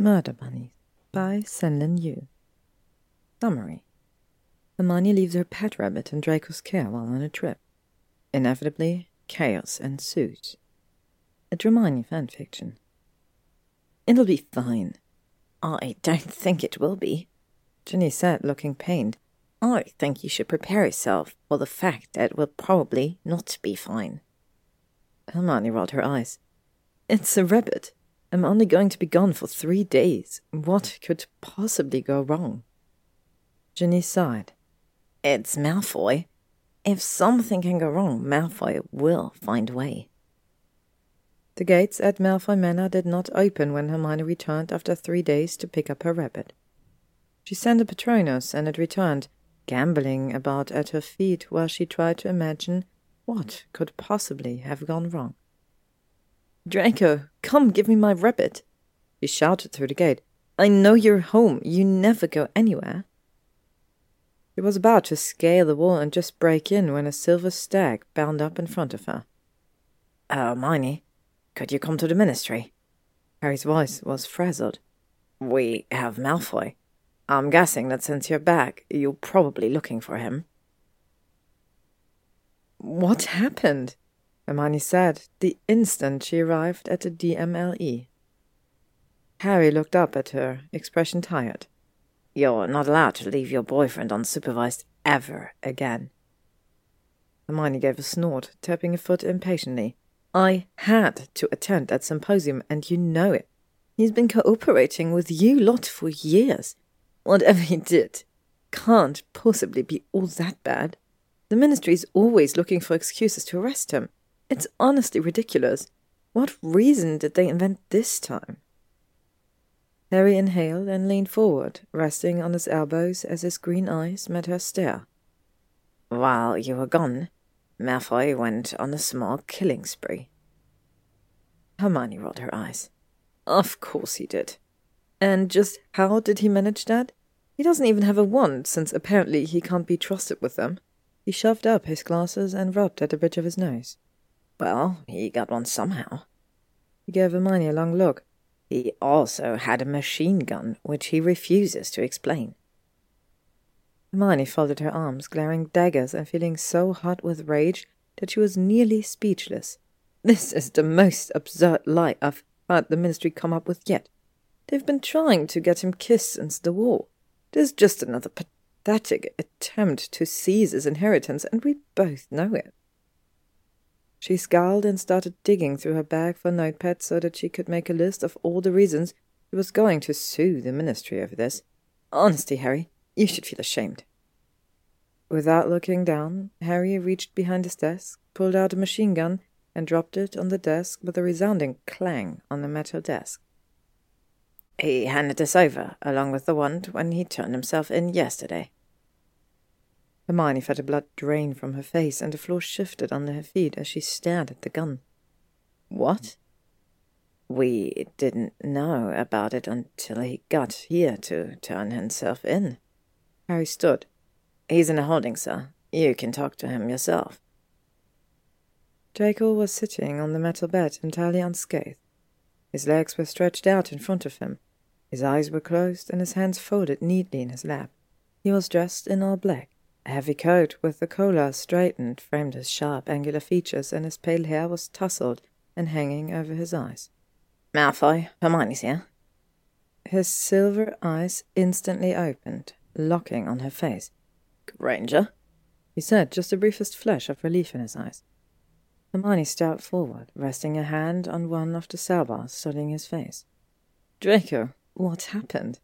Murder Bunnies by Senlin Yu. Summary Hermione leaves her pet rabbit in Draco's care while on a trip. Inevitably, chaos ensues. A Hermione fanfiction. It'll be fine. I don't think it will be, Ginny said, looking pained. I think you should prepare yourself for the fact that it will probably not be fine. Hermione rolled her eyes. It's a rabbit. I'm only going to be gone for three days. What could possibly go wrong? Ginny sighed. It's Malfoy. If something can go wrong, Malfoy will find a way. The gates at Malfoy Manor did not open when Hermione returned after three days to pick up her rabbit. She sent a Patronus, and it returned, gambling about at her feet while she tried to imagine what could possibly have gone wrong. Draco, come give me my rabbit, he shouted through the gate. I know you're home. You never go anywhere. He was about to scale the wall and just break in when a silver stag bounded up in front of her. Oh, Hermione, could you come to the ministry? Harry's voice was frazzled. We have Malfoy. I'm guessing that since you're back, you're probably looking for him. What happened? Hermione said, the instant she arrived at the DMLE. Harry looked up at her, expression tired. You're not allowed to leave your boyfriend unsupervised ever again. Hermione gave a snort, tapping a foot impatiently. I had to attend that symposium, and you know it. He's been cooperating with you lot for years. Whatever he did can't possibly be all that bad. The ministry is always looking for excuses to arrest him. It's honestly ridiculous. What reason did they invent this time? Harry inhaled and leaned forward, resting on his elbows as his green eyes met her stare. While you were gone, Malfoy went on a small killing spree. Hermione rolled her eyes. Of course he did. And just how did he manage that? He doesn't even have a wand, since apparently he can't be trusted with them. He shoved up his glasses and rubbed at the bridge of his nose. Well, he got one somehow. He gave Hermione a long look. He also had a machine gun, which he refuses to explain. Hermione folded her arms, glaring daggers and feeling so hot with rage that she was nearly speechless. This is the most absurd lie I've heard the ministry come up with yet. They've been trying to get him kissed since the war. This is just another pathetic attempt to seize his inheritance, and we both know it. She scowled and started digging through her bag for a notepad so that she could make a list of all the reasons she was going to sue the ministry over this. Honestly, Harry, you should feel ashamed. Without looking down, Harry reached behind his desk, pulled out a machine gun, and dropped it on the desk with a resounding clang on the metal desk. He handed this over, along with the wand, when he turned himself in yesterday. Hermione felt the blood drain from her face, and the floor shifted under her feet as she stared at the gun. What? We didn't know about it until he got here to turn himself in. Harry stood. He's in a holding cell. You can talk to him yourself. Draco was sitting on the metal bed, entirely unscathed. His legs were stretched out in front of him. His eyes were closed, and his hands folded neatly in his lap. He was dressed in all black. A heavy coat with the collar straightened framed his sharp, angular features, and his pale hair was tousled and hanging over his eyes. Malfoy, Hermione's here. His silver eyes instantly opened, locking on her face. Granger, he said, just the briefest flash of relief in his eyes. Hermione stepped forward, resting a hand on one of the cell bars, studying his face. Draco, what happened?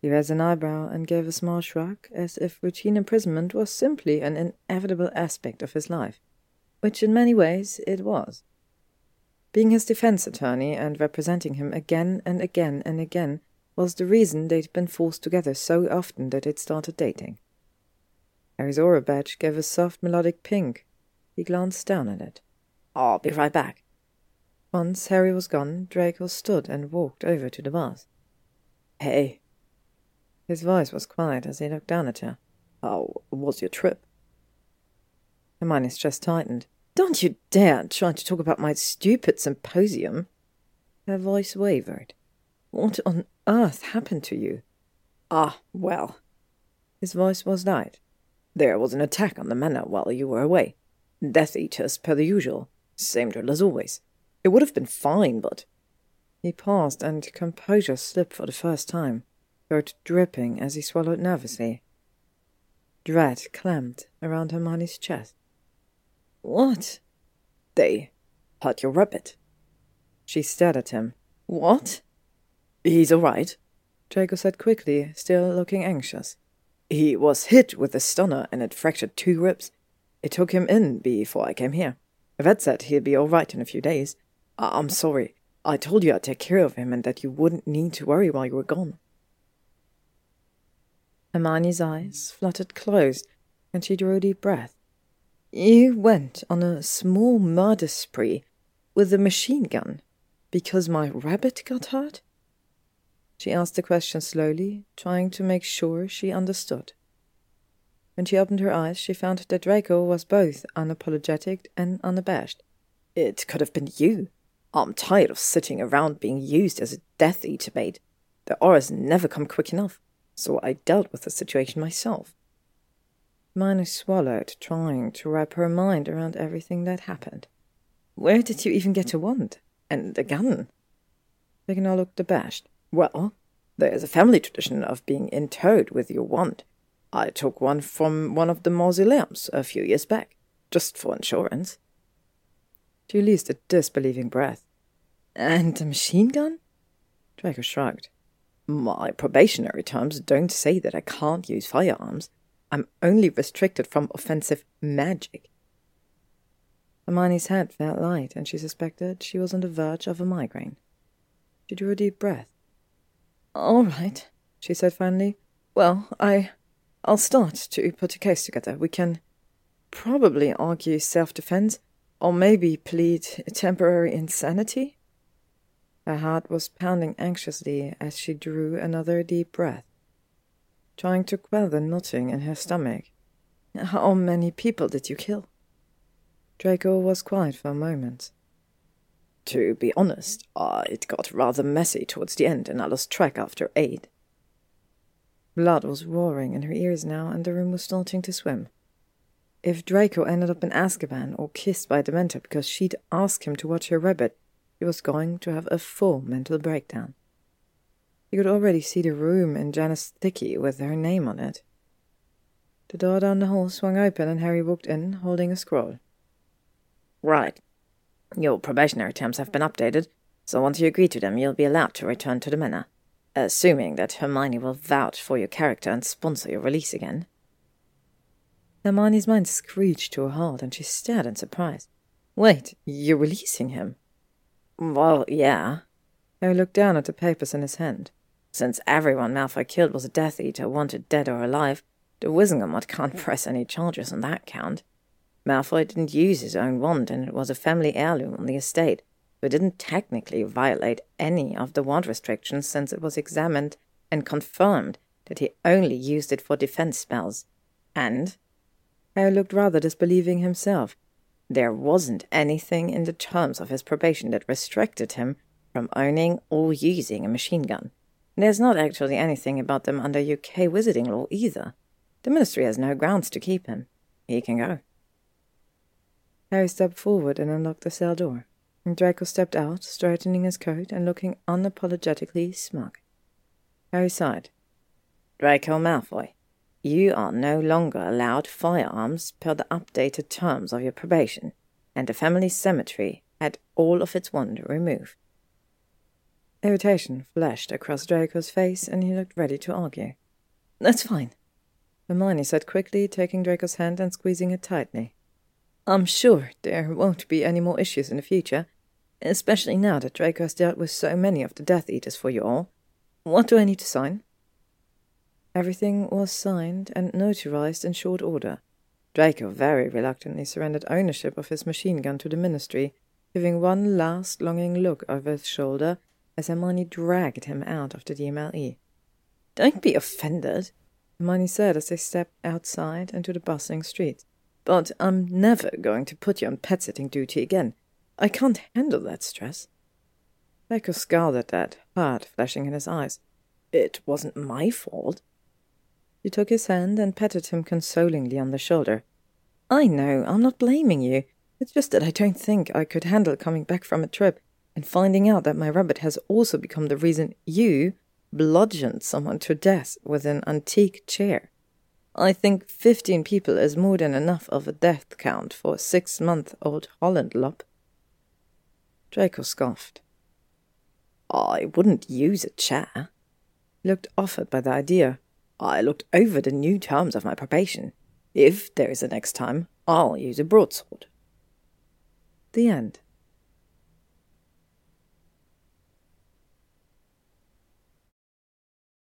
He raised an eyebrow and gave a small shrug, as if routine imprisonment was simply an inevitable aspect of his life, which in many ways it was. Being his defense attorney and representing him again and again and again was the reason they'd been forced together so often that they'd started dating. Harry's Auror badge gave a soft melodic pink. He glanced down at it. I'll be right back. Once Harry was gone, Draco stood and walked over to the bars. Hey, his voice was quiet as he looked down at her. How was your trip? Hermione's chest tightened. Don't you dare try to talk about my stupid symposium. Her voice wavered. What on earth happened to you? Ah, well. His voice was light. There was an attack on the manor while you were away. Death Eaters, per the usual. Same drill as always. It would have been fine, but. He paused, and composure slipped for the first time, throat dripping as he swallowed nervously. Dread clamped around Hermione's chest. What? They hurt your rabbit. She stared at him. What? He's all right, Draco said quickly, still looking anxious. He was hit with a stunner and it fractured two ribs. It took him in before I came here. Vet said he'll be all right in a few days. I- I'm sorry. I told you I'd take care of him and that you wouldn't need to worry while you were gone. Hermione's eyes fluttered closed, and she drew a deep breath. You went on a small murder spree with a machine gun because my rabbit got hurt? She asked the question slowly, trying to make sure she understood. When she opened her eyes, she found that Draco was both unapologetic and unabashed. It could have been you. I'm tired of sitting around being used as a Death Eater bait. The Aurors never come quick enough, so I dealt with the situation myself. Mina swallowed, trying to wrap her mind around everything that happened. Where did you even get a wand? And a gun? Vignar looked abashed. Well, there's a family tradition of being interred with your wand. I took one from one of the mausoleums a few years back, just for insurance. She released a disbelieving breath. And a machine gun? Draco shrugged. My probationary terms don't say that I can't use firearms. I'm only restricted from offensive magic. Hermione's head felt light, and she suspected she was on the verge of a migraine. She drew a deep breath. All right, she said finally. Well, I. I'll start to put a case together. We can probably argue self defense, or maybe plead temporary insanity. Her heart was pounding anxiously as she drew another deep breath, trying to quell the knotting in her stomach. How many people did you kill? Draco was quiet for a moment. To be honest, uh, it got rather messy towards the end, and I lost track after eight. Blood was roaring in her ears now, and the room was starting to swim. If Draco ended up in Azkaban or kissed by Dementor because she'd asked him to watch her rabbit, he was going to have a full mental breakdown. He could already see the room in Janus Thickey with her name on it. The door down the hall swung open, and Harry walked in, holding a scroll. Right, your probationary terms have been updated, so once you agree to them, you'll be allowed to return to the manor, assuming that Hermione will vouch for your character and sponsor your release again. Hermione's mind screeched to a halt, and she stared in surprise. Wait, you're releasing him? Well, yeah. Harry looked down at the papers in his hand. Since everyone Malfoy killed was a Death Eater, wanted dead or alive, the Wizengamot can't press any charges on that count. Malfoy didn't use his own wand, and it was a family heirloom on the estate, it didn't technically violate any of the wand restrictions since it was examined and confirmed that he only used it for defense spells. And Harry looked rather disbelieving himself. There wasn't anything in the terms of his probation that restricted him from owning or using a machine gun. There's not actually anything about them under UK wizarding law either. The ministry has no grounds to keep him. He can go. Harry stepped forward and unlocked the cell door. Draco stepped out, straightening his coat and looking unapologetically smug. Harry sighed. Draco Malfoy, you are no longer allowed firearms per the updated terms of your probation, and the family cemetery had all of its wonder removed. Irritation flashed across Draco's face, and he looked ready to argue. That's fine, Hermione said quickly, taking Draco's hand and squeezing it tightly. I'm sure there won't be any more issues in the future, especially now that Draco has dealt with so many of the Death Eaters for you all. What do I need to sign? Everything was signed and notarized in short order. Draco very reluctantly surrendered ownership of his machine gun to the Ministry, giving one last longing look over his shoulder as Hermione dragged him out of the DMLE. Don't be offended, Hermione said as they stepped outside into the bustling street. But I'm never going to put you on pet sitting duty again. I can't handle that stress. Draco scowled at that, hurt flashing in his eyes. It wasn't my fault. She took his hand and patted him consolingly on the shoulder. I know, I'm not blaming you. It's just that I don't think I could handle coming back from a trip and finding out that my rabbit has also become the reason you bludgeoned someone to death with an antique chair. I think fifteen people is more than enough of a death count for a six month old Holland lop. Draco scoffed. I wouldn't use a chair. He looked offered by the idea. I looked over the new terms of my probation. If there is a next time, I'll use a broadsword. The end.